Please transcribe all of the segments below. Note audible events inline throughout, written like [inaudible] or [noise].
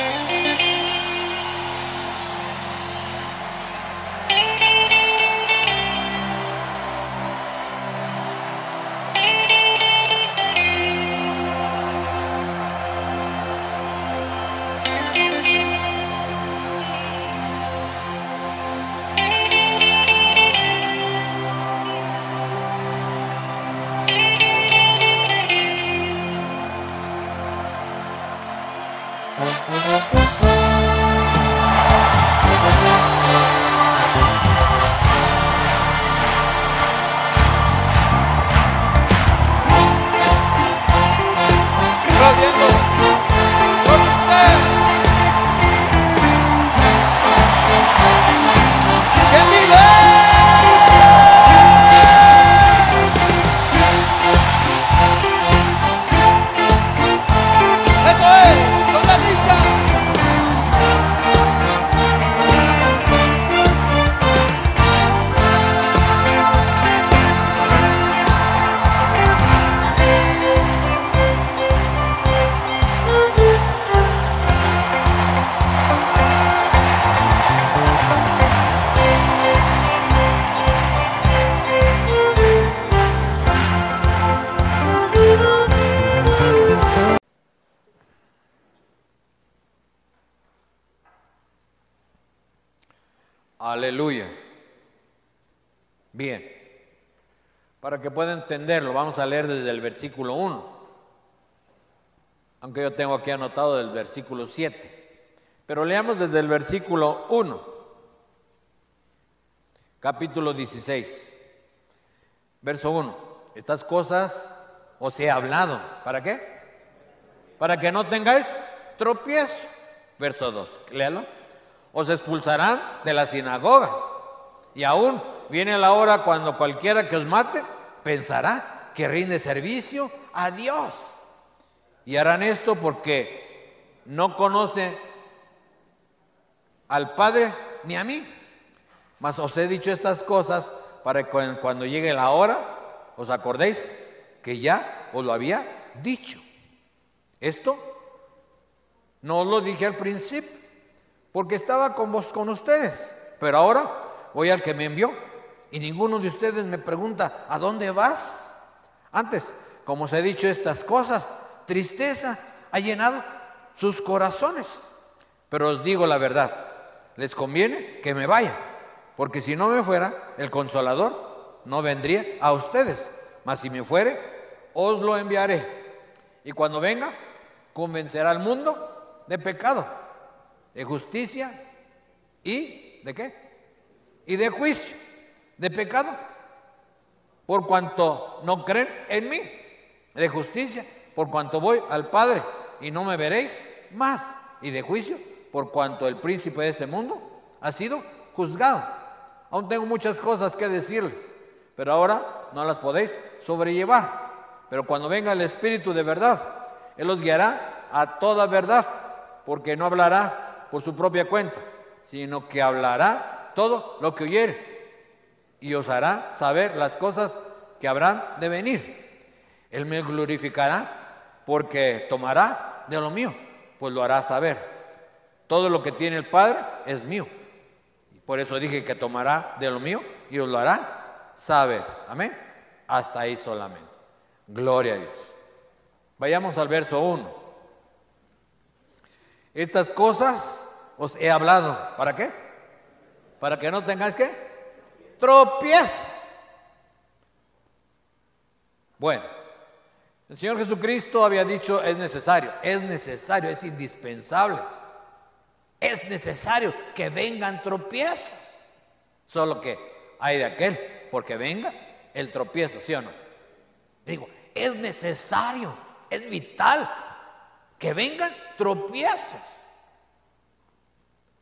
Aleluya. Para que pueda entenderlo, vamos a leer desde el versículo 1. Aunque yo tengo aquí anotado del versículo 7. Pero leamos desde el versículo 1. Capítulo 16. Verso 1. Estas cosas os he hablado. ¿Para qué? Para que no tengáis tropiezo. Verso 2. Léalo os expulsarán de las sinagogas. Y aún viene la hora cuando cualquiera que os mate pensará que rinde servicio a Dios. Y harán esto porque no conocen al Padre ni a mí. Mas os he dicho estas cosas para que cuando llegue la hora os acordéis que ya os lo había dicho. Esto no lo dije al principio porque estaba con vos, con ustedes. Pero ahora voy al que me envió y ninguno de ustedes me pregunta, ¿a dónde vas? Antes, como os he dicho estas cosas, tristeza ha llenado sus corazones. Pero os digo la verdad, les conviene que me vaya, porque si no me fuera, el consolador no vendría a ustedes. Mas si me fuere, os lo enviaré. Y cuando venga, convencerá al mundo de pecado de justicia y de qué? Y de juicio, de pecado, por cuanto no creen en mí, de justicia, por cuanto voy al Padre y no me veréis más, y de juicio, por cuanto el príncipe de este mundo ha sido juzgado. Aún tengo muchas cosas que decirles, pero ahora no las podéis sobrellevar. Pero cuando venga el Espíritu de verdad, Él os guiará a toda verdad, porque no hablará por su propia cuenta, sino que hablará todo lo que oyere y os hará saber las cosas que habrán de venir. Él me glorificará porque tomará de lo mío, pues lo hará saber. Todo lo que tiene el Padre es mío. Por eso dije que tomará de lo mío y os lo hará saber. Amén. Hasta ahí solamente. Gloria a Dios. Vayamos al verso 1. Estas cosas os he hablado. ¿Para qué? Para que no tengáis que tropiezo. Bueno, el Señor Jesucristo había dicho es necesario, es necesario, es indispensable. Es necesario que vengan tropiezos. Solo que hay de aquel, porque venga el tropiezo, ¿sí o no? Digo, es necesario, es vital que vengan tropiezos.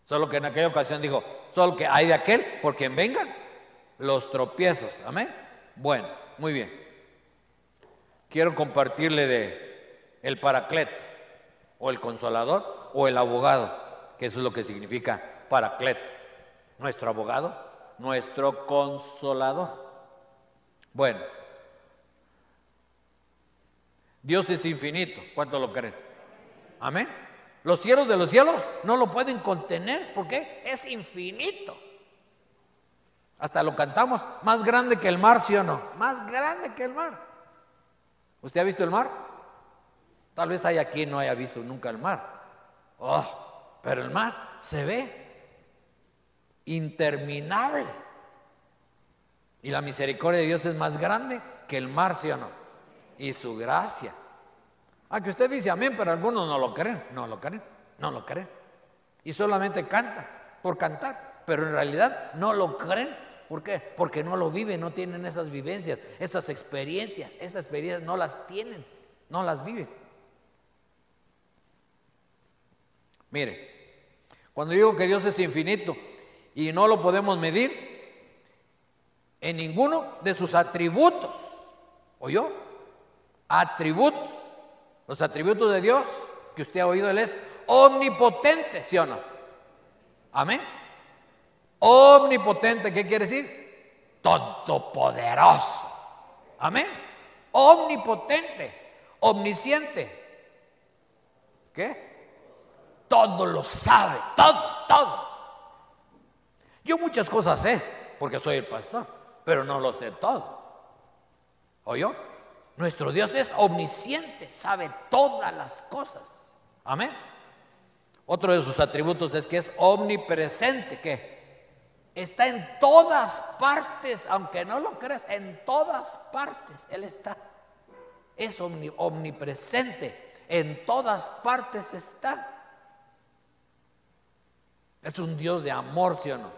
Solo que en aquella ocasión dijo, solo que hay de aquel por quien vengan los tropiezos. Amén. Bueno, muy bien. Quiero compartirle de el paracleto, o el consolador, o el abogado, que eso es lo que significa paracleto. Nuestro abogado, nuestro consolador. Bueno, Dios es infinito. ¿Cuánto lo creen? Amén. Los cielos de los cielos no lo pueden contener porque es infinito. Hasta lo cantamos, más grande que el mar, ¿sí o no? Más grande que el mar. ¿Usted ha visto el mar? Tal vez hay aquí no haya visto nunca el mar. Oh, pero el mar se ve interminable. Y la misericordia de Dios es más grande que el mar, ¿sí o no? Y su gracia. Aunque usted dice amén, pero algunos no lo creen, no lo creen, no lo creen. Y solamente cantan por cantar, pero en realidad no lo creen. ¿Por qué? Porque no lo viven, no tienen esas vivencias, esas experiencias. Esas experiencias no las tienen, no las viven. Mire, cuando digo que Dios es infinito y no lo podemos medir, en ninguno de sus atributos, ¿oyó? Atributos los atributos de Dios que usted ha oído, Él es omnipotente, ¿sí o no? Amén. Omnipotente, ¿qué quiere decir? Todopoderoso. Amén. Omnipotente, omnisciente. ¿Qué? Todo lo sabe, todo, todo. Yo muchas cosas sé, porque soy el pastor, pero no lo sé todo. ¿Oyó? Nuestro Dios es omnisciente, sabe todas las cosas. Amén. Otro de sus atributos es que es omnipresente, que está en todas partes, aunque no lo creas, en todas partes Él está. Es omnipresente, en todas partes está. Es un Dios de amor, ¿sí o no?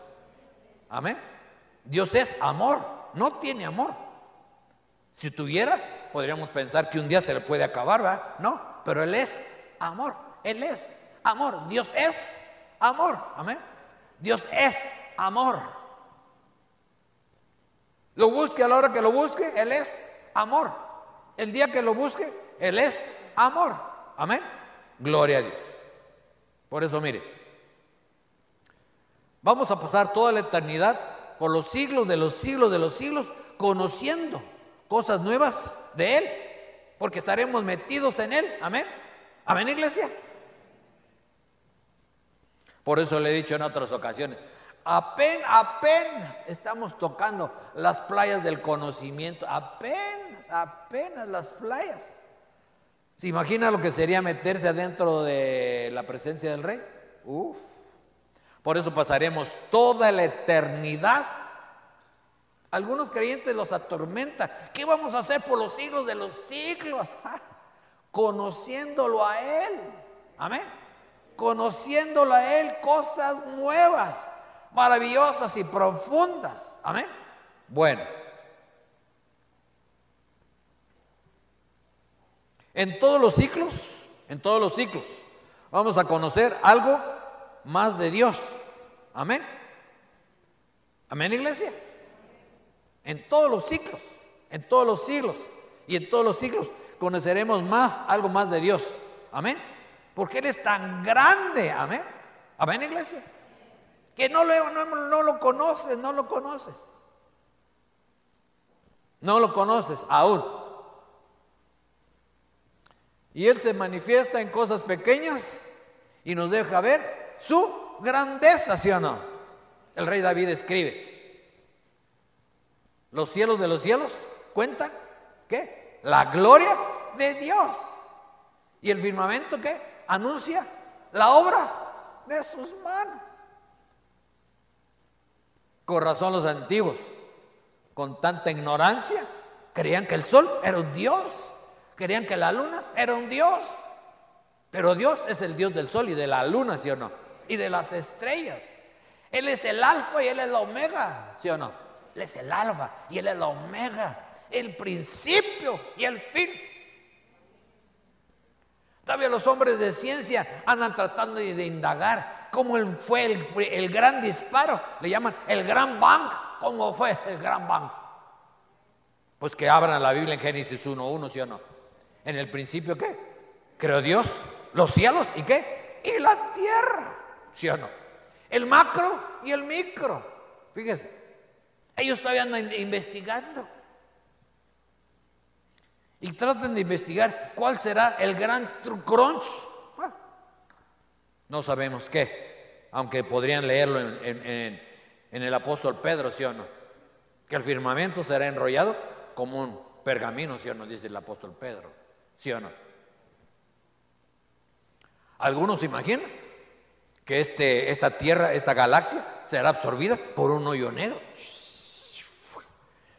Amén. Dios es amor, no tiene amor. Si tuviera, podríamos pensar que un día se le puede acabar, ¿verdad? No, pero Él es amor, Él es amor, Dios es amor, amén. Dios es amor. Lo busque a la hora que lo busque, Él es amor. El día que lo busque, Él es amor, amén. Gloria a Dios. Por eso, mire, vamos a pasar toda la eternidad por los siglos de los siglos de los siglos conociendo cosas nuevas de Él, porque estaremos metidos en Él. Amén. Amén, iglesia. Por eso le he dicho en otras ocasiones, apenas, apenas estamos tocando las playas del conocimiento, apenas, apenas las playas. ¿Se imagina lo que sería meterse adentro de la presencia del rey? Uf. Por eso pasaremos toda la eternidad algunos creyentes los atormenta. ¿Qué vamos a hacer por los siglos de los siglos? [laughs] Conociéndolo a Él. Amén. Conociéndolo a Él cosas nuevas, maravillosas y profundas. Amén. Bueno. En todos los ciclos, en todos los ciclos, vamos a conocer algo más de Dios. Amén. Amén, iglesia. En todos los ciclos, en todos los siglos y en todos los siglos conoceremos más, algo más de Dios. Amén. Porque Él es tan grande. Amén. Amén, iglesia. Que no lo, no, no lo conoces, no lo conoces. No lo conoces aún. Y Él se manifiesta en cosas pequeñas y nos deja ver su grandeza, ¿sí o no? El rey David escribe, los cielos de los cielos cuentan, ¿qué? La gloria de Dios. ¿Y el firmamento qué? Anuncia la obra de sus manos. Con razón los antiguos, con tanta ignorancia, creían que el sol era un Dios, creían que la luna era un Dios. Pero Dios es el Dios del sol y de la luna, ¿sí o no? Y de las estrellas. Él es el alfa y él es la omega, ¿sí o no? Él es el alfa y Él es el omega, el principio y el fin. Todavía los hombres de ciencia andan tratando de, indagar cómo fue el, gran disparo. Le llaman el gran bang. ¿Cómo fue el gran bang? Pues que abran la Biblia en Génesis 1.1, ¿sí o no? En el principio, ¿qué? Creó Dios los cielos y qué? Y la tierra, ¿sí o no? El macro y el micro. Fíjese, ellos todavía andan investigando. Y traten de investigar cuál será el gran crunch. No sabemos qué, aunque podrían leerlo en, el apóstol Pedro, ¿sí o no? Que el firmamento será enrollado como un pergamino, ¿sí o no? Dice el apóstol Pedro, ¿sí o no? Algunos imaginan que este, esta tierra, esta galaxia, será absorbida por un hoyo negro.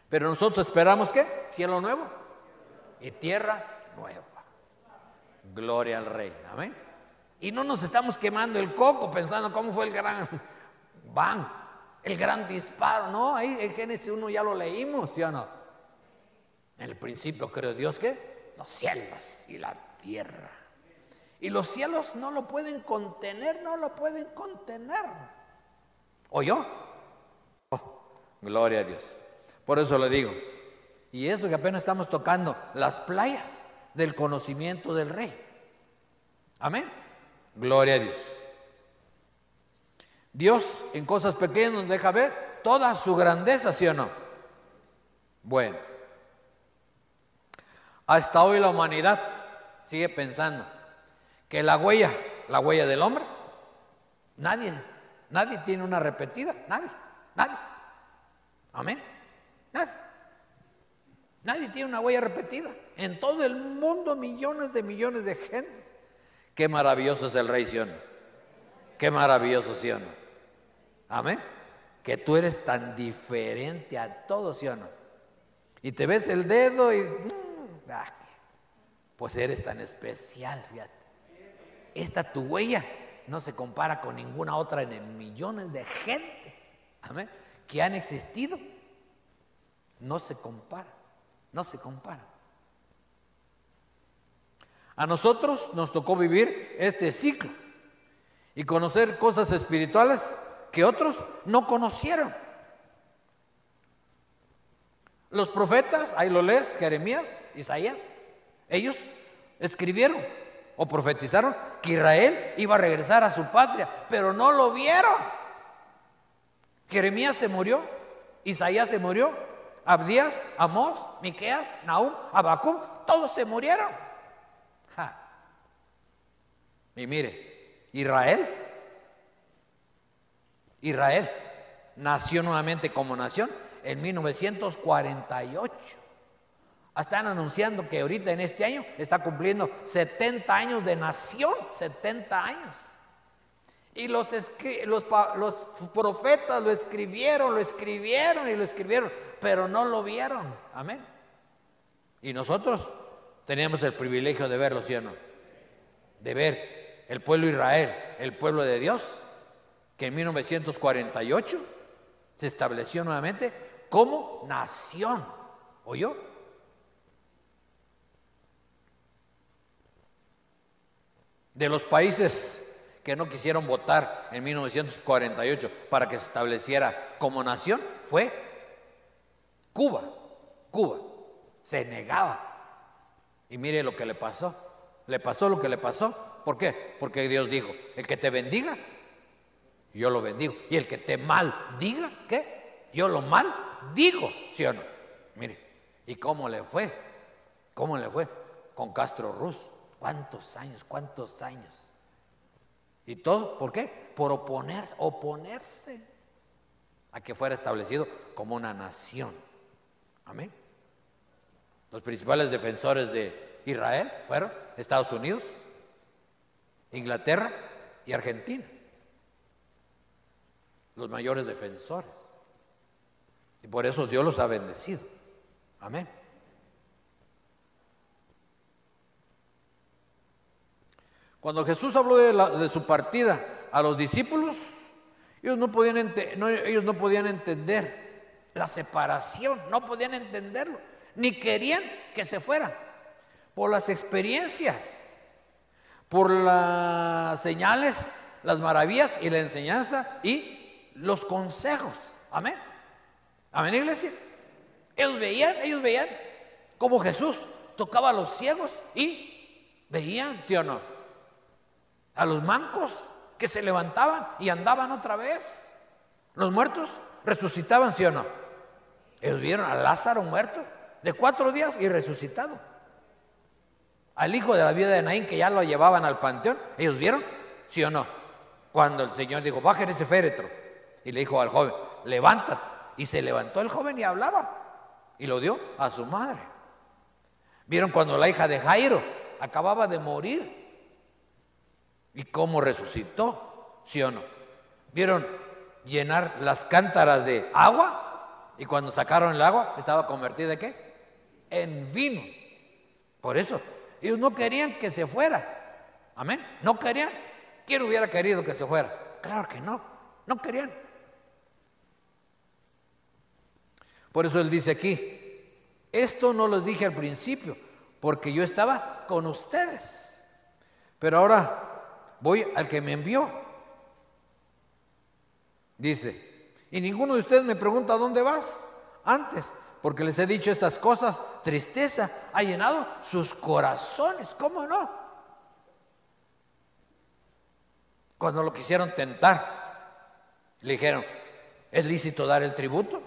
Pero nosotros esperamos que cielo nuevo y tierra nueva. Gloria al Rey. Amén. Y no nos estamos quemando el coco pensando cómo fue el gran van, el gran disparo. No, ahí en Génesis 1 ya lo leímos, ¿sí o no? En el principio creo Dios que los cielos y la tierra. Y los cielos no lo pueden contener, no lo pueden contener. ¿O yo? Oh, gloria a Dios. Por eso le digo. Y eso que apenas estamos tocando, las playas del conocimiento del rey. Amén. Gloria a Dios. Dios en cosas pequeñas nos deja ver toda su grandeza, ¿sí o no? Bueno, hasta hoy la humanidad sigue pensando que la huella, la huella del hombre, nadie, nadie tiene una repetida, nadie, nadie. Amén. Nadie. Nadie tiene una huella repetida. En todo el mundo millones de millones de gentes. Qué maravilloso es el rey Sion. Qué maravilloso Sion. Amén. Que tú eres tan diferente a todos, ¿sí Y te ves el dedo y... Mm, ah, pues eres tan especial, fíjate. Esta tu huella no se compara con ninguna otra en millones de gentes. Amén. Que han existido. No se compara. No se compara. A nosotros nos tocó vivir este ciclo y conocer cosas espirituales que otros no conocieron. Los profetas, ahí lo lees, Jeremías, Isaías, ellos escribieron o profetizaron que Israel iba a regresar a su patria, pero no lo vieron. Jeremías se murió, Isaías se murió, Abdías, Amós, Miqueas, Nahum, Abacum, todos se murieron. Y mire, Israel, Israel nació nuevamente como nación en 1948. Están anunciando que ahorita en este año está cumpliendo 70 años de nación, 70 años. Y los, los, los profetas lo escribieron, lo escribieron y lo escribieron pero no lo vieron. Amén. Y nosotros teníamos el privilegio de verlo, ¿sí o no? De ver el pueblo de Israel, el pueblo de Dios, que en 1948 se estableció nuevamente como nación. ¿Oyó? De los países que no quisieron votar en 1948 para que se estableciera como nación, fue Cuba, Cuba, se negaba. Y mire lo que le pasó. Le pasó lo que le pasó. ¿Por qué? Porque Dios dijo, el que te bendiga, yo lo bendigo. Y el que te mal diga, ¿qué? Yo lo mal digo, ¿sí o no? Mire, ¿y cómo le fue? ¿Cómo le fue? Con Castro Ruz. ¿Cuántos años? ¿Cuántos años? ¿Y todo? ¿Por qué? Por oponerse, oponerse a que fuera establecido como una nación. Amén. Los principales defensores de Israel fueron Estados Unidos, Inglaterra y Argentina. Los mayores defensores. Y por eso Dios los ha bendecido. Amén. Cuando Jesús habló de, su partida a los discípulos, ellos no podían, ellos no podían entender la separación, no podían entenderlo, ni querían que se fuera, por las experiencias, por las señales, las maravillas y la enseñanza y los consejos. Amén. Amén, iglesia. Ellos veían, ellos veían como Jesús tocaba a los ciegos y veían, ¿sí o no? A los mancos que se levantaban y andaban otra vez. Los muertos resucitaban, ¿sí o no? Ellos vieron a Lázaro muerto de cuatro días y resucitado. Al hijo de la vida de Naín que ya lo llevaban al panteón, ellos vieron, ¿sí o no? Cuando el Señor dijo, bajen ese féretro. Y le dijo al joven, levántate. Y se levantó el joven y hablaba. Y lo dio a su madre. Vieron cuando la hija de Jairo acababa de morir. ¿Y cómo resucitó? ¿Sí o no? ¿Vieron llenar las cántaras de agua? Y cuando sacaron el agua, estaba convertida en qué? En vino. Por eso, ellos no querían que se fuera. Amén. No querían. ¿Quién hubiera querido que se fuera? Claro que no. No querían. Por eso él dice aquí, esto no lo dije al principio, porque yo estaba con ustedes. Pero ahora voy al que me envió. Dice, y ninguno de ustedes me pregunta dónde vas antes, porque les he dicho estas cosas, tristeza ha llenado sus corazones, ¿cómo no? Cuando lo quisieron tentar, le dijeron, ¿es lícito dar el tributo?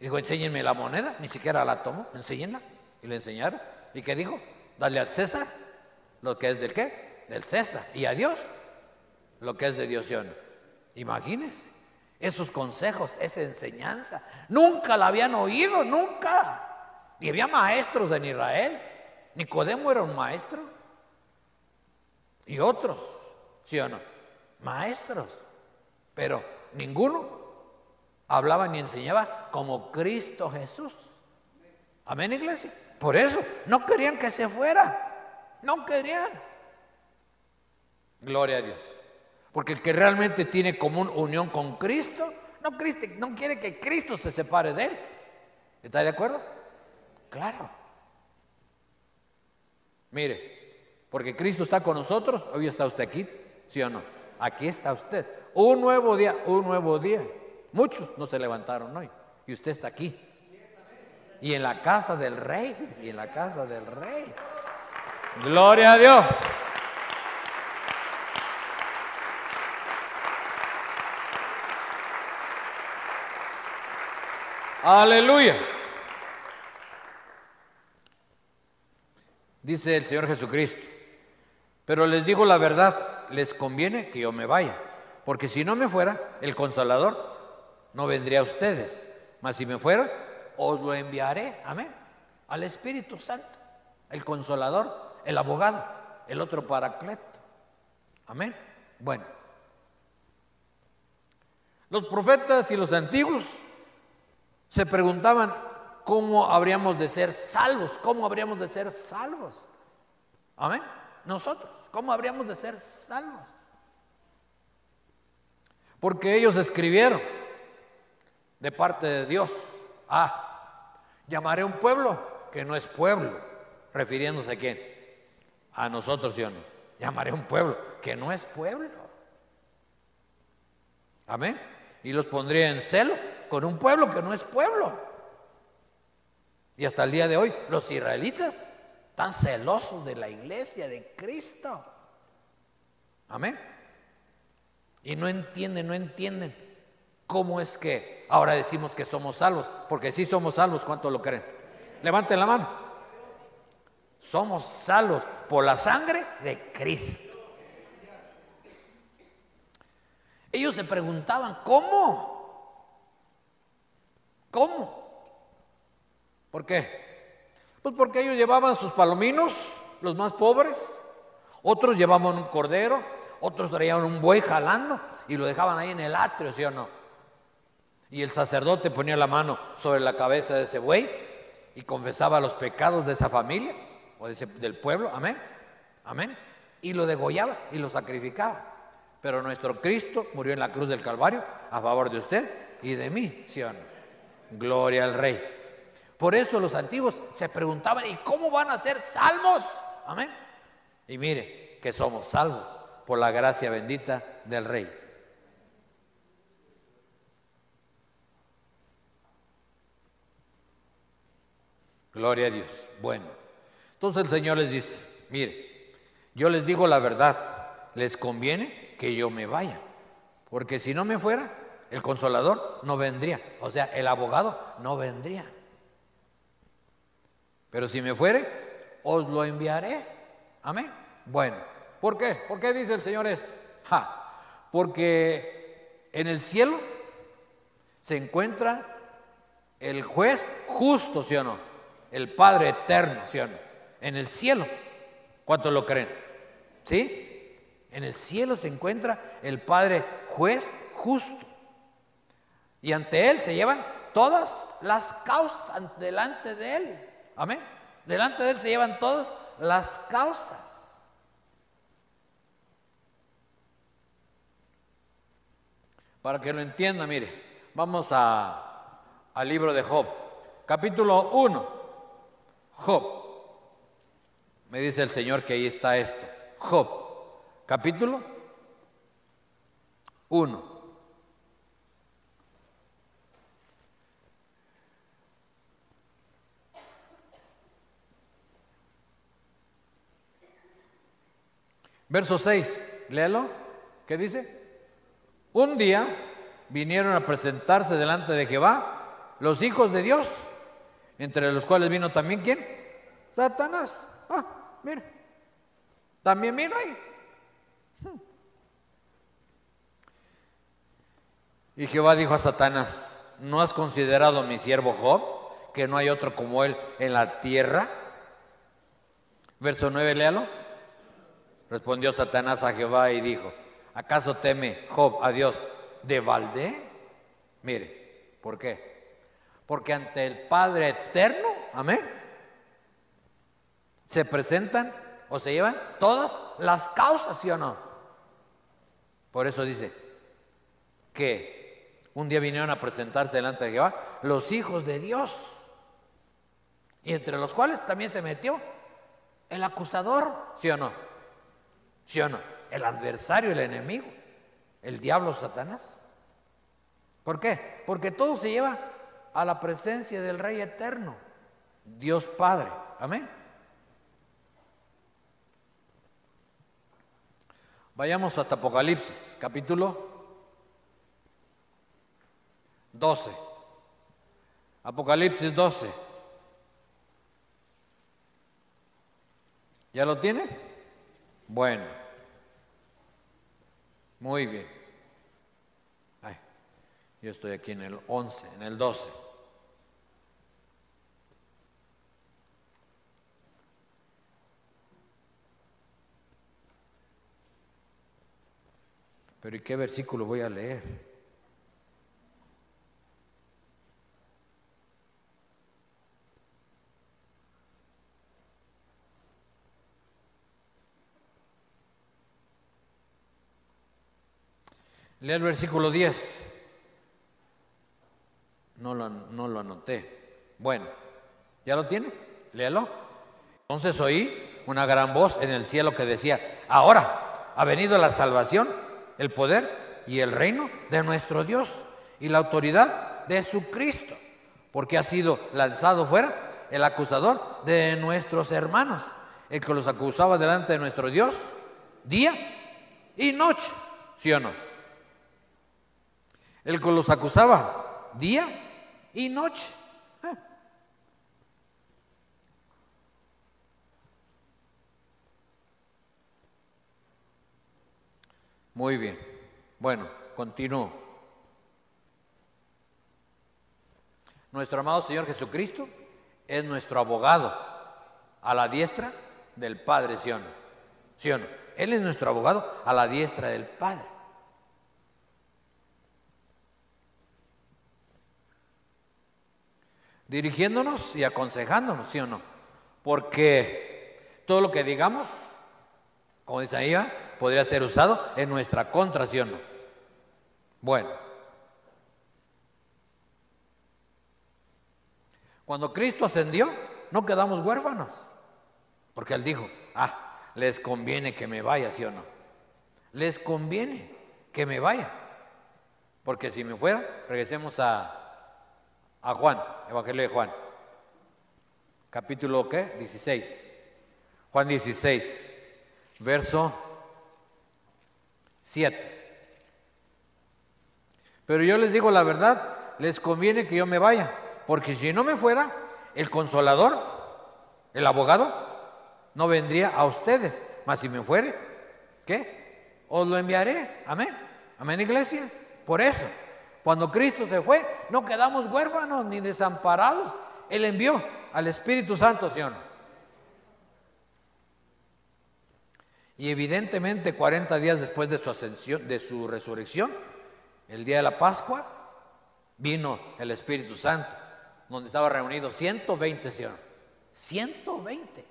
Dijo, enséñenme la moneda, ni siquiera la tomó, enséñenla. Y le enseñaron. ¿Y qué dijo? Dale al César lo que es del qué? Del César. Y a Dios lo que es de Dios. Imagínense esos consejos, esa enseñanza. Nunca la habían oído, nunca. Y había maestros en Israel. Nicodemo era un maestro. Y otros, ¿sí o no? Maestros. Pero ninguno hablaba ni enseñaba como Cristo Jesús. Amén, iglesia. Por eso no querían que se fuera. No querían. Gloria a Dios. Porque el que realmente tiene común unión con Cristo, no, no quiere que Cristo se separe de él. ¿Está de acuerdo? Claro. Mire, porque Cristo está con nosotros, hoy está usted aquí, ¿sí o no? Aquí está usted. Un nuevo día, un nuevo día. Muchos no se levantaron hoy y usted está aquí. Y en la casa del rey, y en la casa del rey. Gloria a Dios. Aleluya. Dice el Señor Jesucristo, pero les digo la verdad, les conviene que yo me vaya, porque si no me fuera, el consolador no vendría a ustedes. Mas si me fuera, os lo enviaré, amén, al Espíritu Santo, el consolador, el abogado, el otro paracleto. Amén. Bueno, los profetas y los antiguos se preguntaban cómo habríamos de ser salvos, cómo habríamos de ser salvos. Amén. Nosotros, ¿cómo habríamos de ser salvos? Porque ellos escribieron, de parte de Dios. Ah, llamaré un pueblo que no es pueblo, refiriéndose a quién? A nosotros, yo no. Llamaré un pueblo que no es pueblo. Amén. Y los pondría en celo con un pueblo que no es pueblo. Y hasta el día de hoy, los israelitas están celosos de la iglesia de Cristo. Amén. Y no entienden, no entienden cómo es que ahora decimos que somos salvos, porque si somos salvos, ¿cuánto lo creen? Levanten la mano. Somos salvos por la sangre de Cristo. Ellos se preguntaban, ¿cómo? ¿Cómo? ¿Por qué? Pues porque ellos llevaban sus palominos, los más pobres, otros llevaban un cordero, otros traían un buey jalando y lo dejaban ahí en el atrio, ¿sí o no? Y el sacerdote ponía la mano sobre la cabeza de ese buey y confesaba los pecados de esa familia o del pueblo, amén, amén, y lo degollaba y lo sacrificaba. Pero nuestro Cristo murió en la cruz del Calvario a favor de usted y de mí, ¿sí Gloria al Rey. Por eso los antiguos se preguntaban, ¿y cómo van a ser salvos? Amén. Y mire que somos salvos por la gracia bendita del Rey. Gloria a Dios. Bueno, entonces el Señor les dice, mire, yo les digo la verdad, les conviene que yo me vaya, porque si no me fuera, el consolador no vendría, o sea, el abogado no vendría. Pero si me fuere, os lo enviaré. Amén. Bueno, ¿por qué? ¿Por qué dice el Señor esto? Porque en el cielo se encuentra el juez justo, ¿sí o no? El Padre eterno, ¿sí o no? En el cielo. ¿Cuántos lo creen? ¿Sí? En el cielo se encuentra el Padre juez justo. Y ante Él se llevan todas las causas delante de Él. Amén. Delante de Él se llevan todas las causas. Para que lo entienda, mire, vamos al libro de Job, capítulo 1. Job. Me dice el Señor que ahí está esto. Job, capítulo 1. Verso 6, léalo. ¿Qué dice? Un día vinieron a presentarse delante de Jehová los hijos de Dios, entre los cuales vino también quién? Satanás. Ah, mire, también vino ahí. Y Jehová dijo a Satanás, ¿no has considerado mi siervo Job, que no hay otro como él en la tierra? Verso 9, léalo. Respondió Satanás a Jehová y dijo, ¿acaso teme Job a Dios de balde? Mire, ¿por qué? Porque ante el Padre eterno, amén, se presentan o se llevan todas las causas, ¿sí o no? Por eso dice que un día vinieron a presentarse delante de Jehová los hijos de Dios, y entre los cuales también se metió el acusador, ¿sí o no? ¿Sí o no? El adversario, el enemigo, el diablo Satanás. ¿Por qué? Porque todo se lleva a la presencia del Rey eterno, Dios Padre. Amén. Vayamos hasta Apocalipsis, capítulo 12. Apocalipsis 12. ¿Ya lo tiene? Bueno, muy bien. Yo estoy aquí en el 11, en el 12. Pero ¿y qué versículo voy a leer? Lea el versículo 10. No lo, no lo anoté. Bueno, ¿ya lo tiene? Léalo. Entonces oí una gran voz en el cielo que decía, ahora ha venido la salvación, el poder y el reino de nuestro Dios y la autoridad de su Cristo, porque ha sido lanzado fuera el acusador de nuestros hermanos, el que los acusaba delante de nuestro Dios día y noche, ¿sí o no? El que los acusaba día y noche. Ah. Muy bien. Bueno, continúo. Nuestro amado Señor Jesucristo es nuestro abogado a la diestra del Padre, ¿sí o no? ¿Sí o no? Él es nuestro abogado a la diestra del Padre. Dirigiéndonos y aconsejándonos, ¿sí o no? Porque todo lo que digamos, como dice ahí, podría ser usado en nuestra contra, ¿sí o no? Bueno, cuando Cristo ascendió, no quedamos huérfanos, porque Él dijo, ah, les conviene que me vaya, ¿sí o no? Les conviene que me vaya, porque si me fuera, regresemos a a Juan, Evangelio de Juan. Capítulo ¿qué? 16. Juan 16, verso 7. Pero yo les digo la verdad, les conviene que yo me vaya, porque si no me fuera, el consolador, el abogado, no vendría a ustedes. Mas si me fuere, ¿qué? Os lo enviaré. Amén. Amén, iglesia. Por eso, cuando Cristo se fue, no quedamos huérfanos ni desamparados. Él envió al Espíritu Santo, ¿sí o no? Y evidentemente 40 días después de su ascensión, de su resurrección, el día de la Pascua, vino el Espíritu Santo, donde estaba reunido 120, ¿sí 120.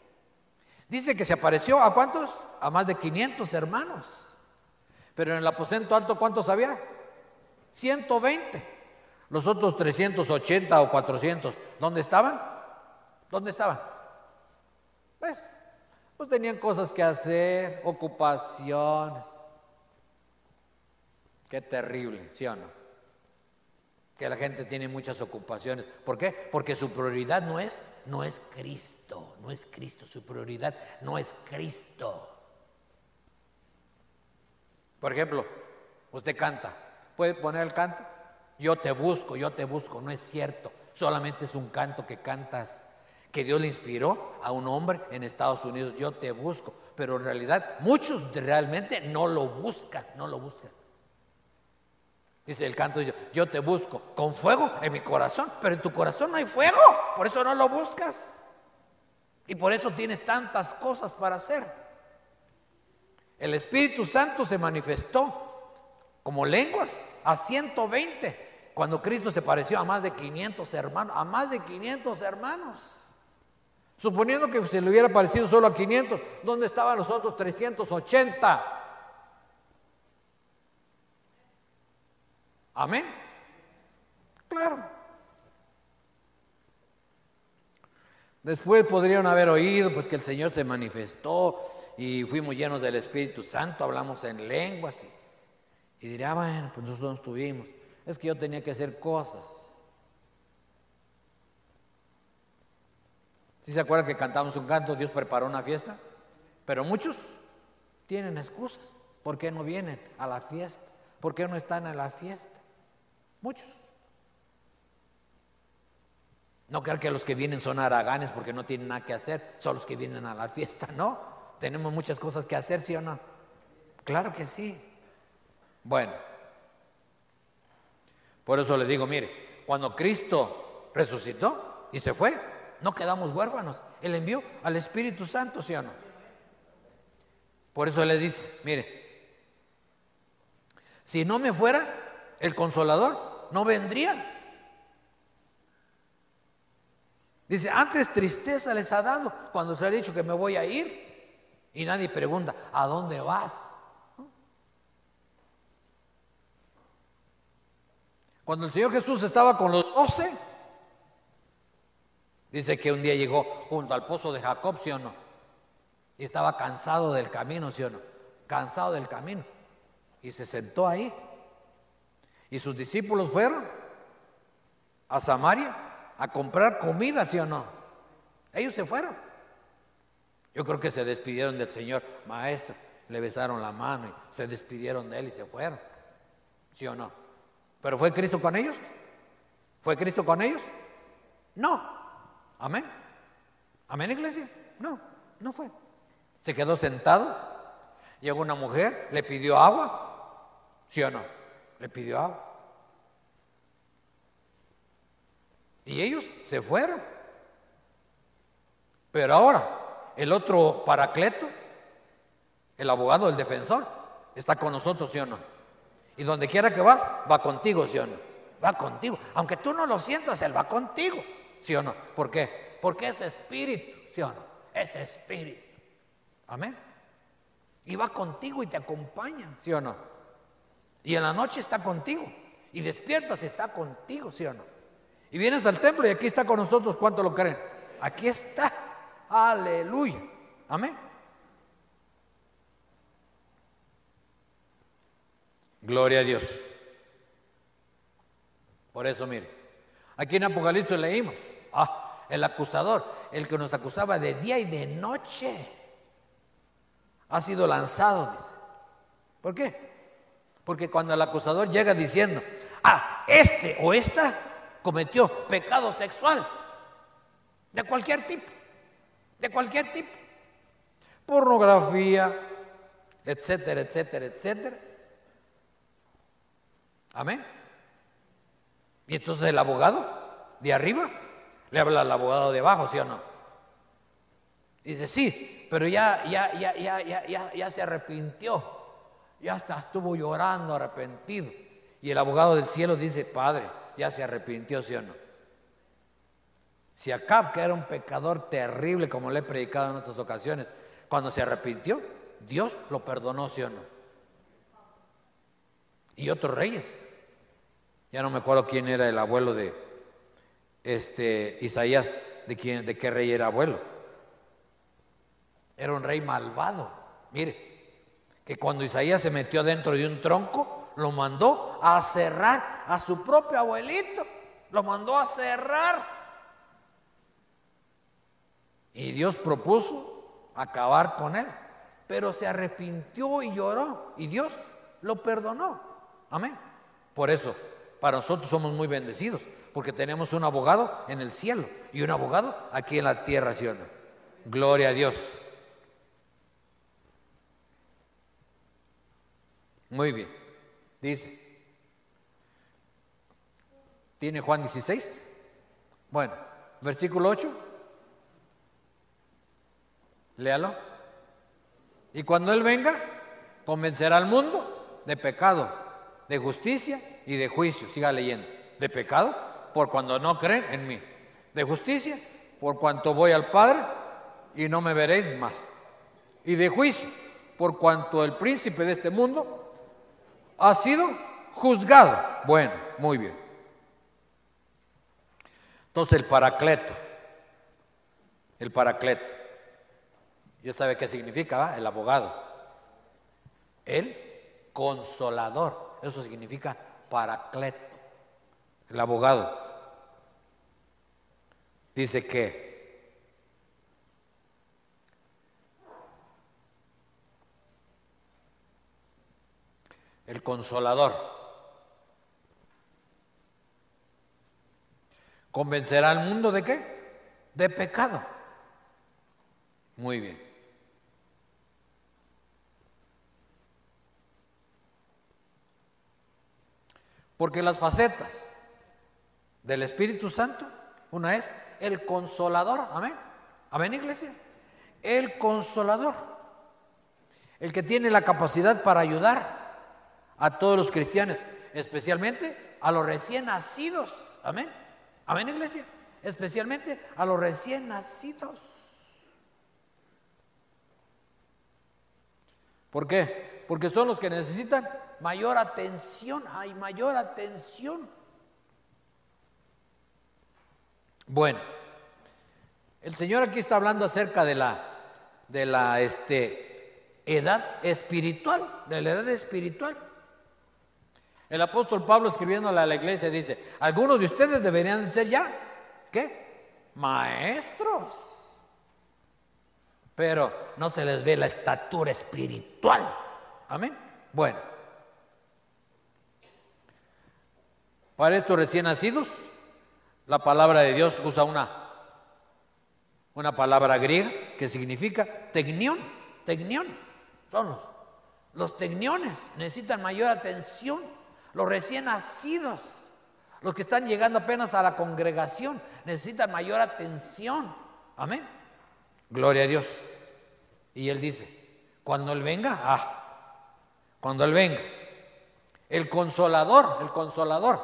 Dice que se apareció a cuántos? A más de 500 hermanos. Pero en el aposento alto, ¿cuántos había? 120. Los otros 380 o 400, ¿dónde estaban? ¿Dónde estaban? Pues pues tenían cosas que hacer, ocupaciones. Qué terrible, ¿sí o no? Que la gente tiene muchas ocupaciones. ¿Por qué? Porque su prioridad no es, no es Cristo, no es Cristo, su prioridad no es Cristo. Por ejemplo, usted canta, ¿puede poner el canto? Yo te busco, yo te busco, no es cierto, solamente es un canto que cantas que Dios le inspiró a un hombre en Estados Unidos, yo te busco, pero en realidad muchos realmente no lo buscan, no lo buscan. Dice el canto, yo te busco con fuego en mi corazón, pero en tu corazón no hay fuego, por eso no lo buscas. Y por eso tienes tantas cosas para hacer. El Espíritu Santo se manifestó como lenguas a 120, cuando Cristo se pareció a más de 500 hermanos, a más de 500 hermanos. Suponiendo que se le hubiera parecido solo a 500, ¿dónde estaban los otros 380? Amén. Claro. Después podrían haber oído pues que el Señor se manifestó y fuimos llenos del Espíritu Santo, hablamos en lenguas y, y diría, bueno, pues nosotros no estuvimos. Es que yo tenía que hacer cosas. Si se acuerdan que cantamos un canto, Dios preparó una fiesta? Pero muchos tienen excusas. ¿Por qué no vienen a la fiesta? ¿Por qué no están a la fiesta? Muchos. No crean que los que vienen son haraganes porque no tienen nada que hacer, son los que vienen a la fiesta, no. Tenemos muchas cosas que hacer, ¿sí o no? Claro que sí. Bueno, por eso le digo, mire, cuando Cristo resucitó y se fue, no quedamos huérfanos. Él envió al Espíritu Santo, ¿sí o no? Por eso le dice, mire, si no me fuera el consolador, no vendría. Dice, antes tristeza les ha dado cuando se ha dicho que me voy a ir y nadie pregunta, ¿a dónde vas? Cuando el Señor Jesús estaba con los doce, Dice que un día llegó junto al pozo de Jacob, ¿sí o no? Y estaba cansado del camino, ¿sí o no? Cansado del camino. Y se sentó ahí. Y sus discípulos fueron a Samaria a comprar comida, ¿sí o no? Ellos se fueron. Yo creo que se despidieron del Señor, maestro, le besaron la mano y se despidieron de él y se fueron. ¿Sí o no? ¿Pero fue Cristo con ellos? ¿Fue Cristo con ellos? No. Amén. Amén, iglesia. No, no fue. Se quedó sentado. Llegó una mujer, le pidió agua. ¿Sí o no? Le pidió agua. Y ellos se fueron. Pero ahora, el otro paracleto, el abogado, el defensor, está con nosotros, ¿sí o no? Y donde quiera que vas, va contigo, ¿sí o no? Va contigo. Aunque tú no lo sientas, Él va contigo. ¿Sí o no? ¿Por qué? Porque es espíritu, ¿sí o no? Es espíritu. Amén. Y va contigo y te acompaña, ¿sí o no? Y en la noche está contigo. Y despiertas y está contigo, ¿sí o no? Y vienes al templo y aquí está con nosotros, ¿cuánto lo creen? Aquí está. Aleluya. Amén. Gloria a Dios. Por eso, mire, aquí en Apocalipsis leímos Ah, el acusador, el que nos acusaba de día y de noche, ha sido lanzado. Dice. ¿Por qué? Porque cuando el acusador llega diciendo, ah, este o esta cometió pecado sexual, de cualquier tipo, de cualquier tipo, pornografía, etcétera, etcétera, etcétera. Amén. Y entonces el abogado de arriba le habla al abogado de abajo, ¿sí o no? Dice, sí, pero ya, ya, ya, ya, ya, ya, se arrepintió. Ya hasta estuvo llorando, arrepentido. Y el abogado del cielo dice, Padre, ya se arrepintió, ¿sí o no? Si Acab, que era un pecador terrible, como le he predicado en otras ocasiones, cuando se arrepintió, Dios lo perdonó, ¿sí o no? Y otros reyes. Ya no me acuerdo quién era el abuelo de este Isaías, de quién, de qué rey era abuelo. Era un rey malvado. Mire, que cuando Isaías se metió dentro de un tronco, lo mandó a cerrar a su propio abuelito. Lo mandó a cerrar. Y Dios propuso acabar con él. Pero se arrepintió y lloró. Y Dios lo perdonó. Amén. Por eso, para nosotros somos muy bendecidos. Porque tenemos un abogado en el cielo y un abogado aquí en la tierra, ¿sí? Gloria a Dios. Muy bien. Dice. ¿Tiene Juan 16? Bueno, versículo 8. Léalo. Y cuando Él venga, convencerá al mundo de pecado, de justicia y de juicio. Siga leyendo. De pecado, por cuando no creen en mí. De justicia, por cuanto voy al Padre y no me veréis más. Y de juicio, por cuanto el príncipe de este mundo ha sido juzgado. Bueno, muy bien. Entonces el paracleto, el paracleto, ya sabe qué significa. El abogado. El consolador. Eso significa paracleto. El abogado. Dice que el consolador convencerá al mundo de qué? De pecado. Muy bien. Porque las facetas del Espíritu Santo, una es el consolador, amén. Amén, iglesia. El consolador. El que tiene la capacidad para ayudar a todos los cristianos, especialmente a los recién nacidos. Amén. Amén, iglesia. Especialmente a los recién nacidos. ¿Por qué? Porque son los que necesitan mayor atención, hay mayor atención. Bueno, el Señor aquí está hablando acerca de la, de la este, edad espiritual, de la edad espiritual. El apóstol Pablo escribiéndole a la iglesia dice, algunos de ustedes deberían ser ya, ¿qué? Maestros. Pero no se les ve la estatura espiritual. Amén. Bueno. Para estos recién nacidos, la palabra de Dios usa una, una palabra griega que significa tecnión, tecnión. Son los, los tecniones, necesitan mayor atención. Los recién nacidos, los que están llegando apenas a la congregación, necesitan mayor atención. Amén. Gloria a Dios. Y él dice, cuando Él venga, ah, cuando Él venga, el consolador, el consolador,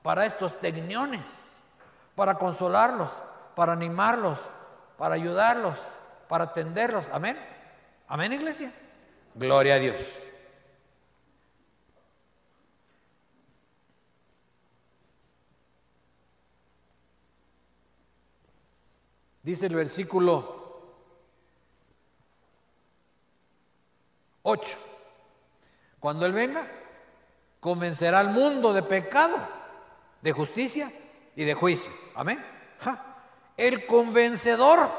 para estos tecniones, para consolarlos, para animarlos, para ayudarlos, para atenderlos. Amén. Amén, iglesia. Gloria a Dios. Dice el versículo 8. Cuando Él venga, convencerá al mundo de pecado de justicia y de juicio. Amén. El convencedor.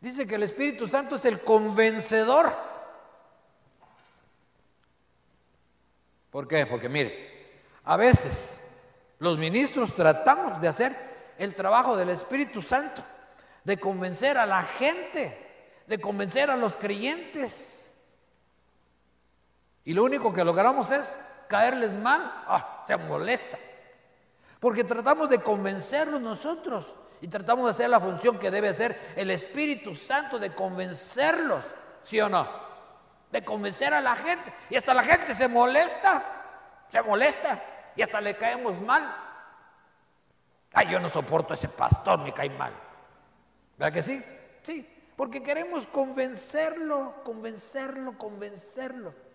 Dice que el Espíritu Santo es el convencedor. ¿Por qué? Porque mire, a veces los ministros tratamos de hacer el trabajo del Espíritu Santo, de convencer a la gente, de convencer a los creyentes. Y lo único que logramos es caerles mal, ah, se molesta. Porque tratamos de convencerlos nosotros y tratamos de hacer la función que debe hacer el Espíritu Santo de convencerlos, ¿sí o no? De convencer a la gente. Y hasta la gente se molesta, se molesta y hasta le caemos mal. Ay, yo no soporto a ese pastor, me cae mal. ¿Verdad que sí? Sí, porque queremos convencerlo, convencerlo, convencerlo.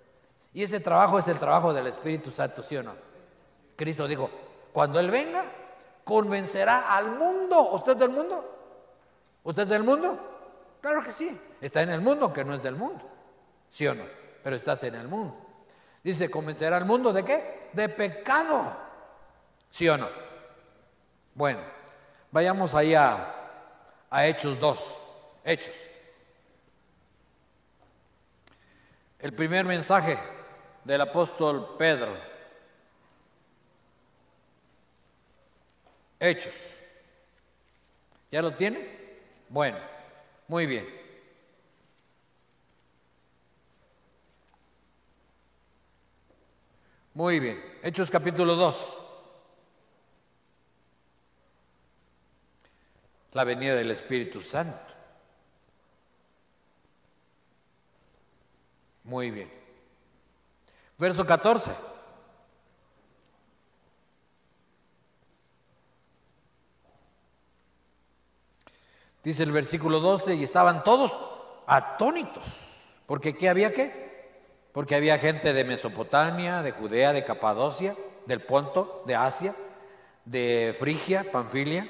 Y ese trabajo es el trabajo del Espíritu Santo, ¿sí o no? Cristo dijo, cuando Él venga, convencerá al mundo. ¿Usted es del mundo? ¿Usted es del mundo? Claro que sí. Está en el mundo, que no es del mundo. ¿Sí o no? Pero estás en el mundo. Dice, convencerá al mundo de qué? De pecado. ¿Sí o no? Bueno, vayamos ahí a, a Hechos 2. Hechos. El primer mensaje del apóstol Pedro. Hechos. ¿Ya lo tiene? Bueno, muy bien. Muy bien. Hechos capítulo 2. La venida del Espíritu Santo. Muy bien. Verso 14. Dice el versículo 12, y estaban todos atónitos. Porque ¿qué había qué? Porque había gente de Mesopotamia, de Judea, de Capadocia, del Ponto, de Asia, de Frigia, Panfilia,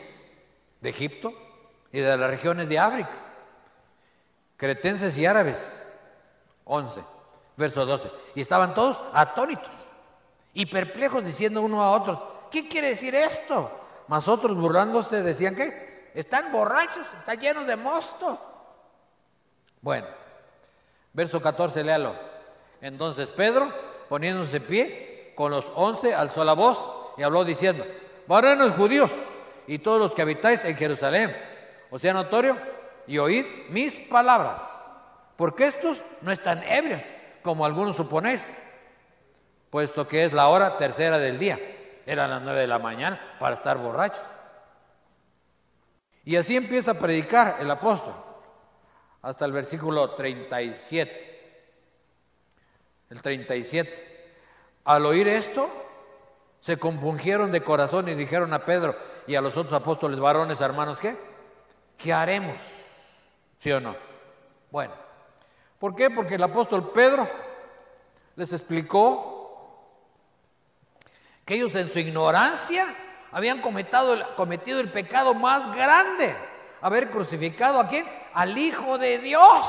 de Egipto y de las regiones de África, cretenses y árabes 11, verso 12. Y estaban todos atónitos y perplejos diciendo uno a otros, ¿qué quiere decir esto? Mas otros burlándose decían que están borrachos, están llenos de mosto. Bueno, verso 14, léalo. Entonces Pedro, poniéndose pie, con los once alzó la voz y habló diciendo, varones judíos y todos los que habitáis en Jerusalén, o sea notorio, y oíd mis palabras porque estos no están ebrios, como algunos suponéis, puesto que es la hora tercera del día. Eran las nueve de la mañana para estar borrachos. Y así empieza a predicar el apóstol, hasta el versículo 37. El 37. Al oír esto, se compungieron de corazón y dijeron a Pedro y a los otros apóstoles varones, hermanos, ¿qué? ¿Qué haremos? ¿Sí o no? Bueno, ¿Por qué? Porque el apóstol Pedro les explicó que ellos en su ignorancia habían cometido, el pecado más grande, haber crucificado a quién? Al Hijo de Dios.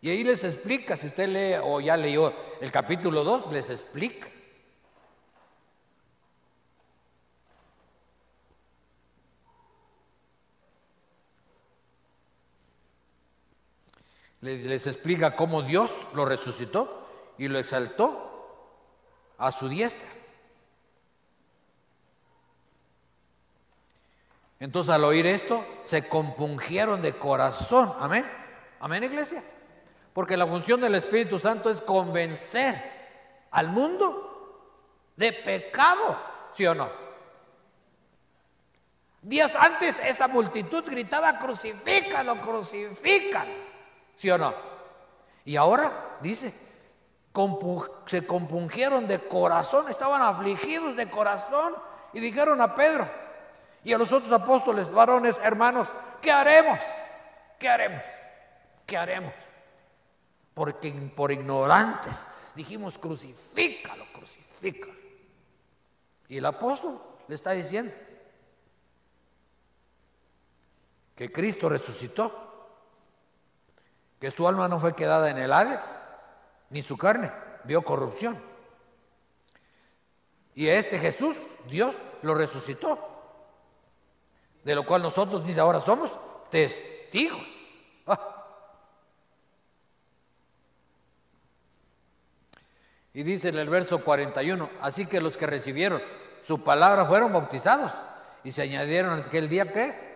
Y ahí les explica, si usted lee o ya leyó el capítulo 2, les explica les explica cómo Dios lo resucitó y lo exaltó a su diestra. Entonces al oír esto, se compungieron de corazón. Amén. Amén, iglesia. Porque la función del Espíritu Santo es convencer al mundo de pecado, ¿sí o no? Días antes esa multitud gritaba, crucifícalo, crucifícalo. ¿Sí o no? Y ahora dice, se compungieron de corazón, estaban afligidos de corazón y dijeron a Pedro y a los otros apóstoles, varones, hermanos, ¿qué haremos? ¿Qué haremos? ¿Qué haremos? Porque por ignorantes dijimos, crucifícalo, crucifícalo. Y el apóstol le está diciendo que Cristo resucitó que su alma no fue quedada en el Hades, ni su carne vio corrupción. Y este Jesús, Dios, lo resucitó. De lo cual nosotros, dice, ahora somos testigos. Ah. Y dice en el verso 41, así que los que recibieron su palabra fueron bautizados y se añadieron aquel día que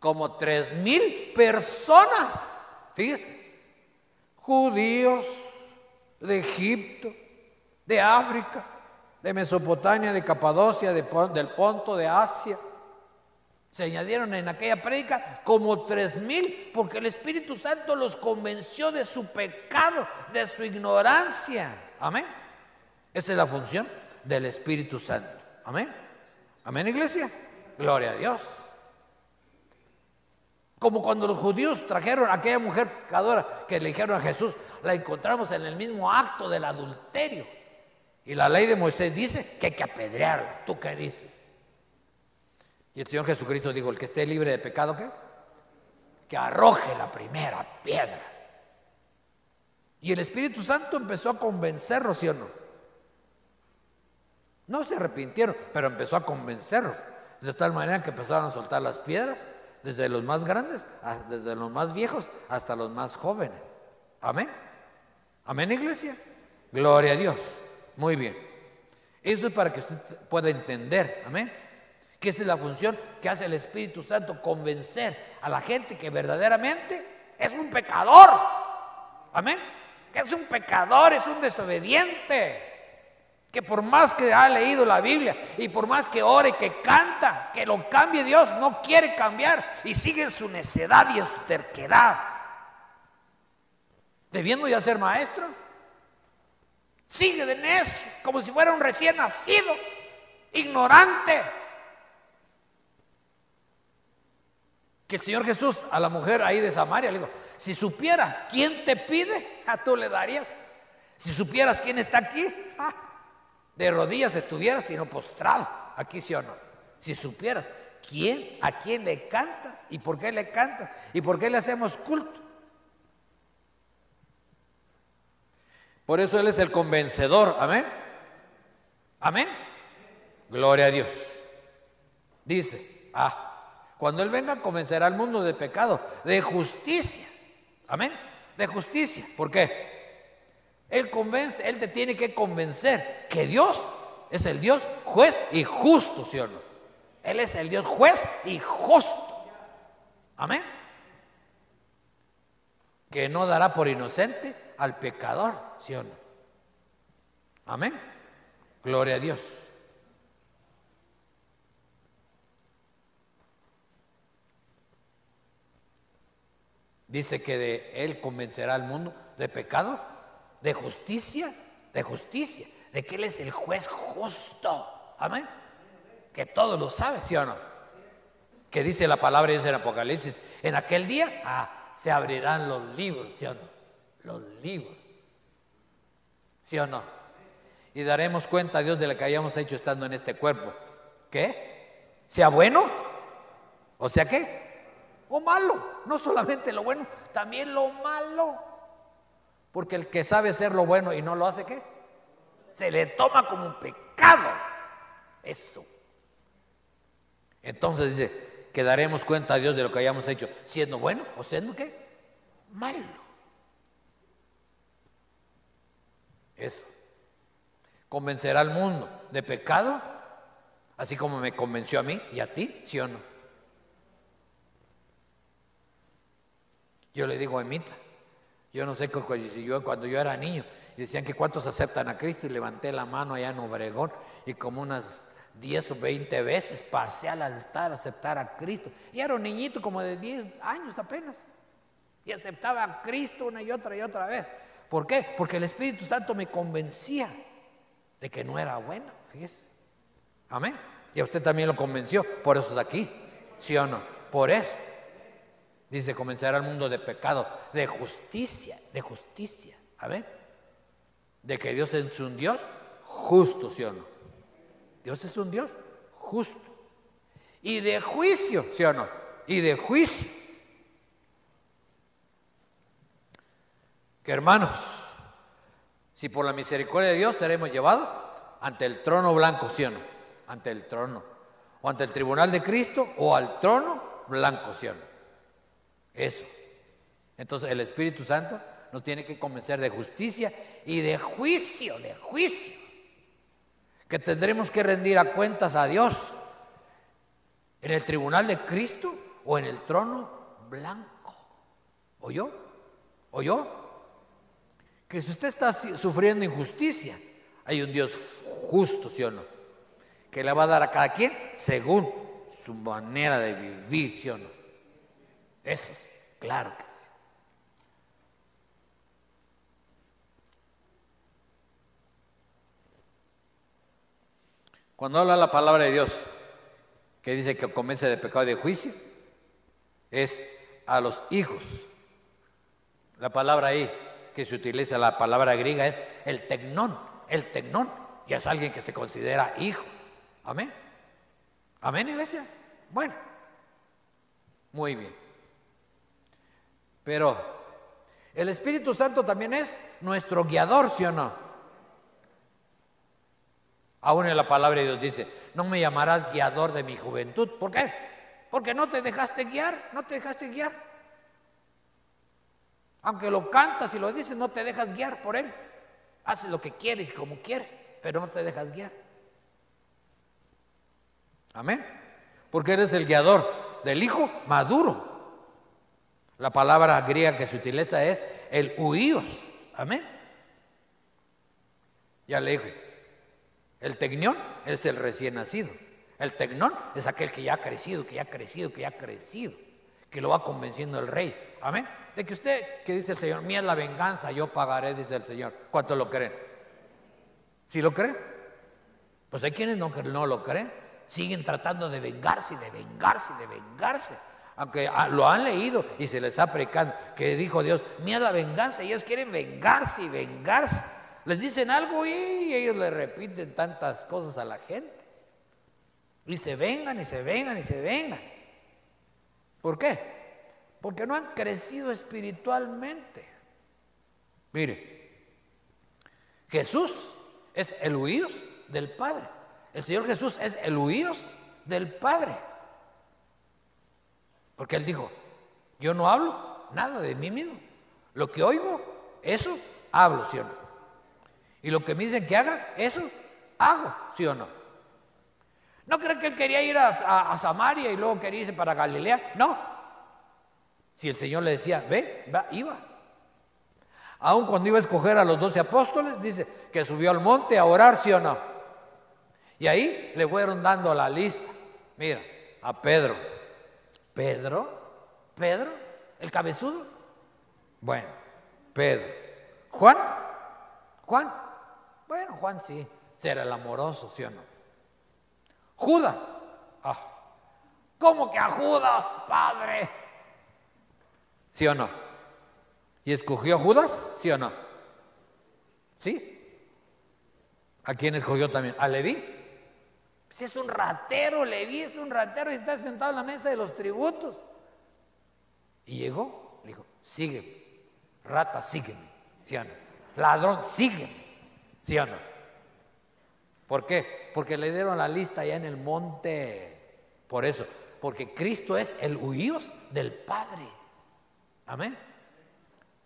como tres mil personas. Fíjese, judíos de Egipto, de África, de Mesopotamia, de Capadocia, del Ponto, de Asia. Se añadieron en aquella prédica como tres mil porque el Espíritu Santo los convenció de su pecado, de su ignorancia. Amén. Esa es la función del Espíritu Santo. Amén. Amén, iglesia. Gloria a Dios. Como cuando los judíos trajeron a aquella mujer pecadora que le dijeron a Jesús, la encontramos en el mismo acto del adulterio. Y la ley de Moisés dice que hay que apedrearla. ¿Tú qué dices? Y el Señor Jesucristo dijo, el que esté libre de pecado, ¿qué? Que arroje la primera piedra. Y el Espíritu Santo empezó a convencerlos, ¿sí o no? No se arrepintieron, pero empezó a convencerlos. De tal manera que empezaron a soltar las piedras desde los más grandes, desde los más viejos hasta los más jóvenes. Amén. Amén, iglesia. Gloria a Dios. Muy bien. Eso es para que usted pueda entender. Amén. Que esa es la función que hace el Espíritu Santo, convencer a la gente que verdaderamente es un pecador. Amén. Que es un pecador, es un desobediente que por más que ha leído la Biblia y por más que ore, que canta, que lo cambie Dios, no quiere cambiar y sigue en su necedad y en su terquedad. Debiendo ya ser maestro, sigue de necio, como si fuera un recién nacido, ignorante. Que el Señor Jesús a la mujer ahí de Samaria le dijo, si supieras quién te pide, a tú le darías. Si supieras quién está aquí, ah, de rodillas estuvieras, sino postrado. Aquí sí o no. Si supieras quién, a quién le cantas y por qué le cantas y por qué le hacemos culto. Por eso Él es el convencedor. Amén. Amén. Gloria a Dios. Dice, ah, cuando Él venga convencerá al mundo de pecado, de justicia. Amén. De justicia. ¿Por qué? Él convence, Él te tiene que convencer que Dios es el Dios juez y justo, ¿sí o no? Él es el Dios juez y justo. Amén. Que no dará por inocente al pecador, ¿sí o no? Amén. Gloria a Dios. Dice que de Él convencerá al mundo de pecado de justicia, de justicia, de que Él es el juez justo. Amén. Que todo lo sabe, ¿sí o no? Que dice la palabra de Dios en Apocalipsis, en aquel día ah, se abrirán los libros, ¿sí o no? Los libros. ¿Sí o no? Y daremos cuenta a Dios de lo que hayamos hecho estando en este cuerpo. ¿Qué? ¿Sea bueno? ¿O sea qué? O malo. No solamente lo bueno, también lo malo. Porque el que sabe hacer lo bueno y no lo hace, ¿qué? Se le toma como un pecado. Eso. Entonces dice, que daremos cuenta a Dios de lo que hayamos hecho, siendo bueno o siendo qué? Malo. Eso. Convencerá al mundo de pecado, así como me convenció a mí y a ti, ¿sí o no? Yo le digo a Emita, yo no sé si yo cuando yo era niño decían que cuántos aceptan a Cristo y levanté la mano allá en Obregón y como unas 10 o 20 veces pasé al altar a aceptar a Cristo. Y era un niñito como de 10 años apenas. Y aceptaba a Cristo una y otra y otra vez. ¿Por qué? Porque el Espíritu Santo me convencía de que no era bueno. Fíjese. Amén. Y a usted también lo convenció. Por eso está aquí. ¿Sí o no? Por eso. Dice, comenzará el mundo de pecado, de justicia, de justicia. A ver, de que Dios es un Dios justo, ¿sí o no? Dios es un Dios justo. Y de juicio, ¿sí o no? Y de juicio. Que hermanos, si por la misericordia de Dios seremos llevados ante el trono blanco, ¿sí o no? Ante el trono. O ante el tribunal de Cristo o al trono blanco, ¿sí o no? Eso. Entonces el Espíritu Santo nos tiene que convencer de justicia y de juicio, de juicio. Que tendremos que rendir a cuentas a Dios en el tribunal de Cristo o en el trono blanco. ¿Oyó? ¿Oyó? Que si usted está sufriendo injusticia, hay un Dios justo, ¿sí o no? Que le va a dar a cada quien según su manera de vivir, ¿sí o no? Eso sí, claro que sí. Cuando habla la palabra de Dios, que dice que comience de pecado y de juicio, es a los hijos. La palabra ahí que se utiliza, la palabra griega es el tecnón, el tecnón, y es alguien que se considera hijo. Amén. Amén, iglesia. Bueno, muy bien. Pero el Espíritu Santo también es nuestro guiador, ¿sí o no? Aún en la palabra de Dios dice, no me llamarás guiador de mi juventud. ¿Por qué? Porque no te dejaste guiar, no te dejaste guiar. Aunque lo cantas y lo dices, no te dejas guiar por él. Haces lo que quieres y como quieres, pero no te dejas guiar. Amén. Porque eres el guiador del hijo maduro. La palabra griega que se utiliza es el huíos. Amén. Ya le dije, el tecnión es el recién nacido. El tecnón es aquel que ya ha crecido, que ya ha crecido, que ya ha crecido, que lo va convenciendo el rey. Amén. De que usted, que dice el Señor, mía es la venganza, yo pagaré, dice el Señor. ¿Cuánto lo creen? ¿Sí lo creen? Pues hay quienes no, no lo creen. Siguen tratando de vengarse, de vengarse, de vengarse. Aunque ah, lo han leído y se les ha precado que dijo Dios, mía la venganza, ellos quieren vengarse y vengarse. Les dicen algo y ellos le repiten tantas cosas a la gente. Y se vengan y se vengan y se vengan. ¿Por qué? Porque no han crecido espiritualmente. Mire, Jesús es el huíos del Padre. El Señor Jesús es el huíos del Padre. Porque Él dijo, yo no hablo nada de mí mismo. Lo que oigo, eso hablo, ¿sí y lo que me dicen que haga, eso hago, ¿sí o no? ¿No creen que él quería ir a, Samaria y luego quería irse para Galilea? No. Si el Señor le decía, ve, va, iba. Aun cuando iba a escoger a los doce apóstoles, dice que subió al monte a orar, ¿sí o no? Y ahí le fueron dando la lista. Mira, a Pedro. ¿Pedro? ¿Pedro? ¿El cabezudo? Bueno, Pedro. ¿Juan? ¿Juan? Bueno, Juan sí, será el amoroso, ¿sí o no? Judas. Ah, ¿Cómo que a Judas, padre? ¿Sí o no? ¿Y escogió Judas? ¿Sí o no? ¿Sí? ¿A quién escogió también? ¿A Leví? Si es un ratero, Leví es un ratero y está sentado en la mesa de los tributos. Y llegó, le dijo, sigue, rata, sígueme, ¿sí o no? Ladrón, sígueme. ¿Sí o no? ¿Por qué? Porque le dieron la lista allá en el monte. Por eso, porque Cristo es el huíos del Padre. Amén.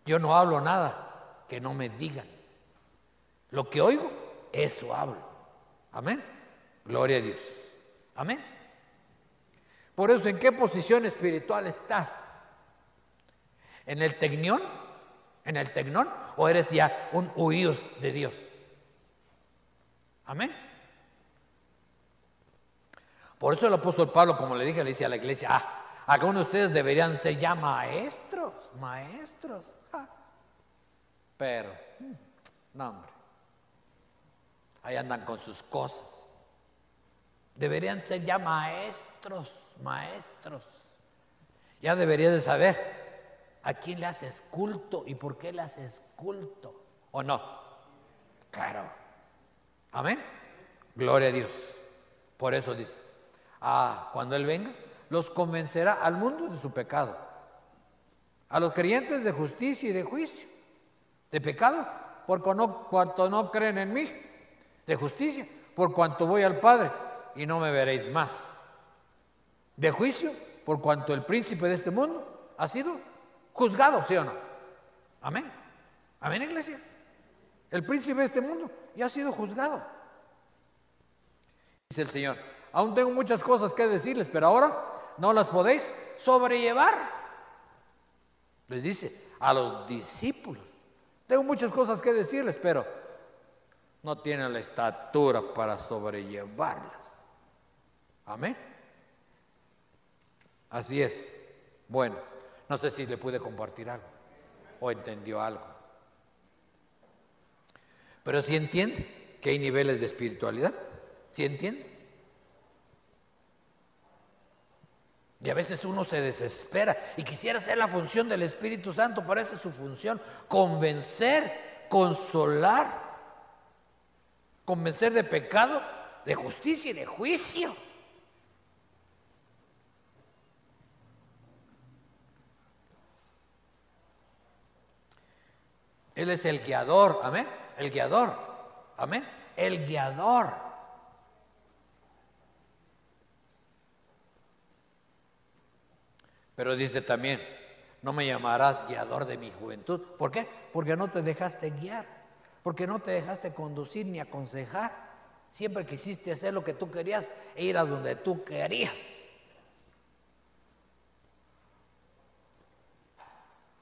Yo no hablo nada que no me digan. Lo que oigo, eso hablo. Amén. Gloria a Dios. Amén. Por eso, ¿en qué posición espiritual estás? ¿En el tecnión? ¿En el tecnón? ¿O eres ya un huíos de Dios? Amén. Por eso el apóstol Pablo, como le dije, le dice a la iglesia, ah, algunos de ustedes deberían ser ya maestros, maestros. Ah. Pero, mm, no, hombre, ahí andan con sus cosas. Deberían ser ya maestros, maestros. Ya deberías de saber a quién le haces culto y por qué le haces culto, ¿o no? Claro. Amén. Gloria a Dios. Por eso dice, ah, cuando Él venga, los convencerá al mundo de su pecado. A los creyentes de justicia y de juicio. De pecado, por cuanto no creen en mí. De justicia, por cuanto voy al Padre y no me veréis más. De juicio, por cuanto el príncipe de este mundo ha sido juzgado, ¿sí o no? Amén. Amén, iglesia. El príncipe de este mundo ya ha sido juzgado. Dice el Señor, aún tengo muchas cosas que decirles, pero ahora no las podéis Sobrellevar. Les dice a los discípulos. Tengo muchas cosas que decirles, pero no tienen la estatura para sobrellevarlas. Amén. Así es. Bueno, no sé si le pude compartir algo o entendió algo. Pero si entiende que hay niveles de espiritualidad. ¿Sí entiende? Y a veces uno se desespera y quisiera hacer la función del Espíritu Santo, parece su función, convencer, consolar, convencer de pecado, de justicia y de juicio. Él es el guiador, amén, el guiador, amén, el guiador. Pero dice también, no me llamarás guiador de mi juventud. ¿Por qué? Porque no te dejaste guiar, porque no te dejaste conducir ni aconsejar. Siempre quisiste hacer lo que tú querías e ir a donde tú querías.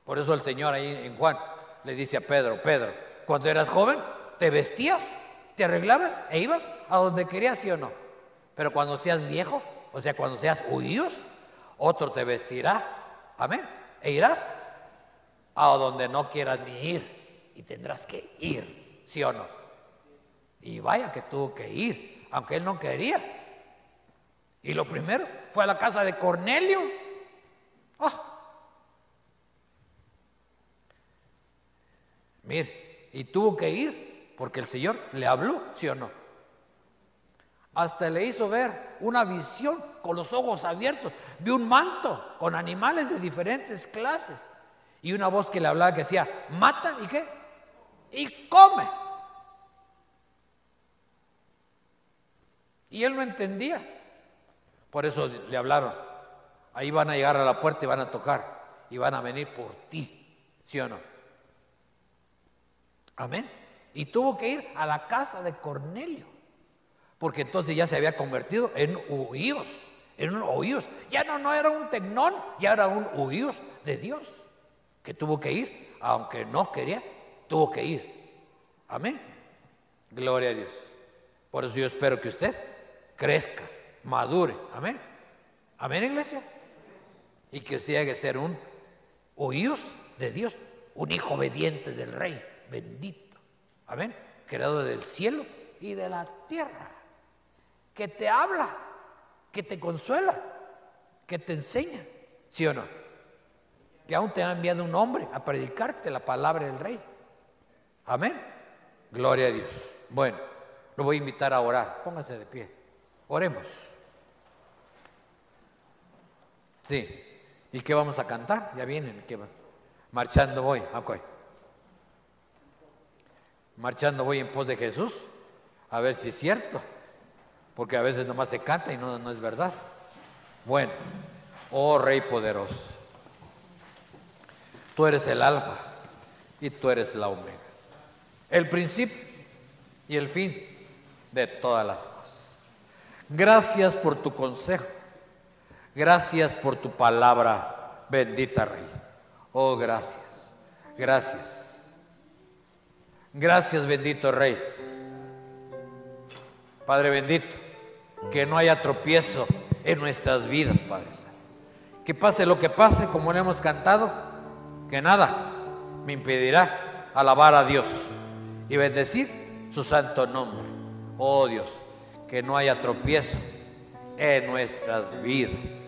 Por eso el Señor ahí en Juan le dice a Pedro, Pedro, cuando eras joven, te vestías, te arreglabas e ibas a donde querías, sí o no. Pero cuando seas viejo, o sea, cuando seas huíos, otro te vestirá, amén, e irás a donde no quieras ni ir, y tendrás que ir, sí o no. Y vaya que tuvo que ir, aunque él no quería. Y lo primero fue a la casa de Cornelio. Ah. Mire, y tuvo que ir porque el Señor le habló, sí o no. Hasta le hizo ver una visión con los ojos abiertos. Vio un manto con animales de diferentes clases. Y una voz que le hablaba que decía, mata y qué? Y come. Y él no entendía. Por eso le hablaron. Ahí van a llegar a la puerta y van a tocar. Y van a venir por ti. ¿Sí o no? Amén. Y tuvo que ir a la casa de Cornelio porque entonces ya se había convertido en huíos, en un huíos. Ya no, no era un tecnón, ya era un huíos de Dios, que tuvo que ir, aunque no quería, tuvo que ir. Amén. Gloria a Dios. Por eso yo espero que usted crezca, madure. Amén. Amén, iglesia. Y que usted haga ser un huíos de Dios, un hijo obediente del Rey, bendito. Amén. Creado del cielo y de la tierra que te habla, que te consuela, que te enseña, ¿sí o no? Que aún te ha enviado un hombre a predicarte la palabra del rey. Amén. Gloria a Dios. Bueno, lo voy a invitar a orar. Póngase de pie. Oremos. Sí. ¿Y qué vamos a cantar? Ya vienen. ¿Qué más? Marchando voy. Ok. Marchando voy en pos de Jesús. A ver si es cierto porque a veces nomás se canta y no, no es verdad. Bueno, oh Rey poderoso, tú eres el alfa y tú eres la omega, el principio y el fin de todas las cosas. Gracias por tu consejo, gracias por tu palabra, bendita Rey. Oh, gracias, gracias. Gracias, bendito Rey. Padre bendito, que no haya tropiezo en nuestras vidas, Padre Que pase lo que pase, como le hemos cantado, que nada me impedirá alabar a Dios y bendecir su santo nombre. Oh Dios, que no haya tropiezo en nuestras vidas.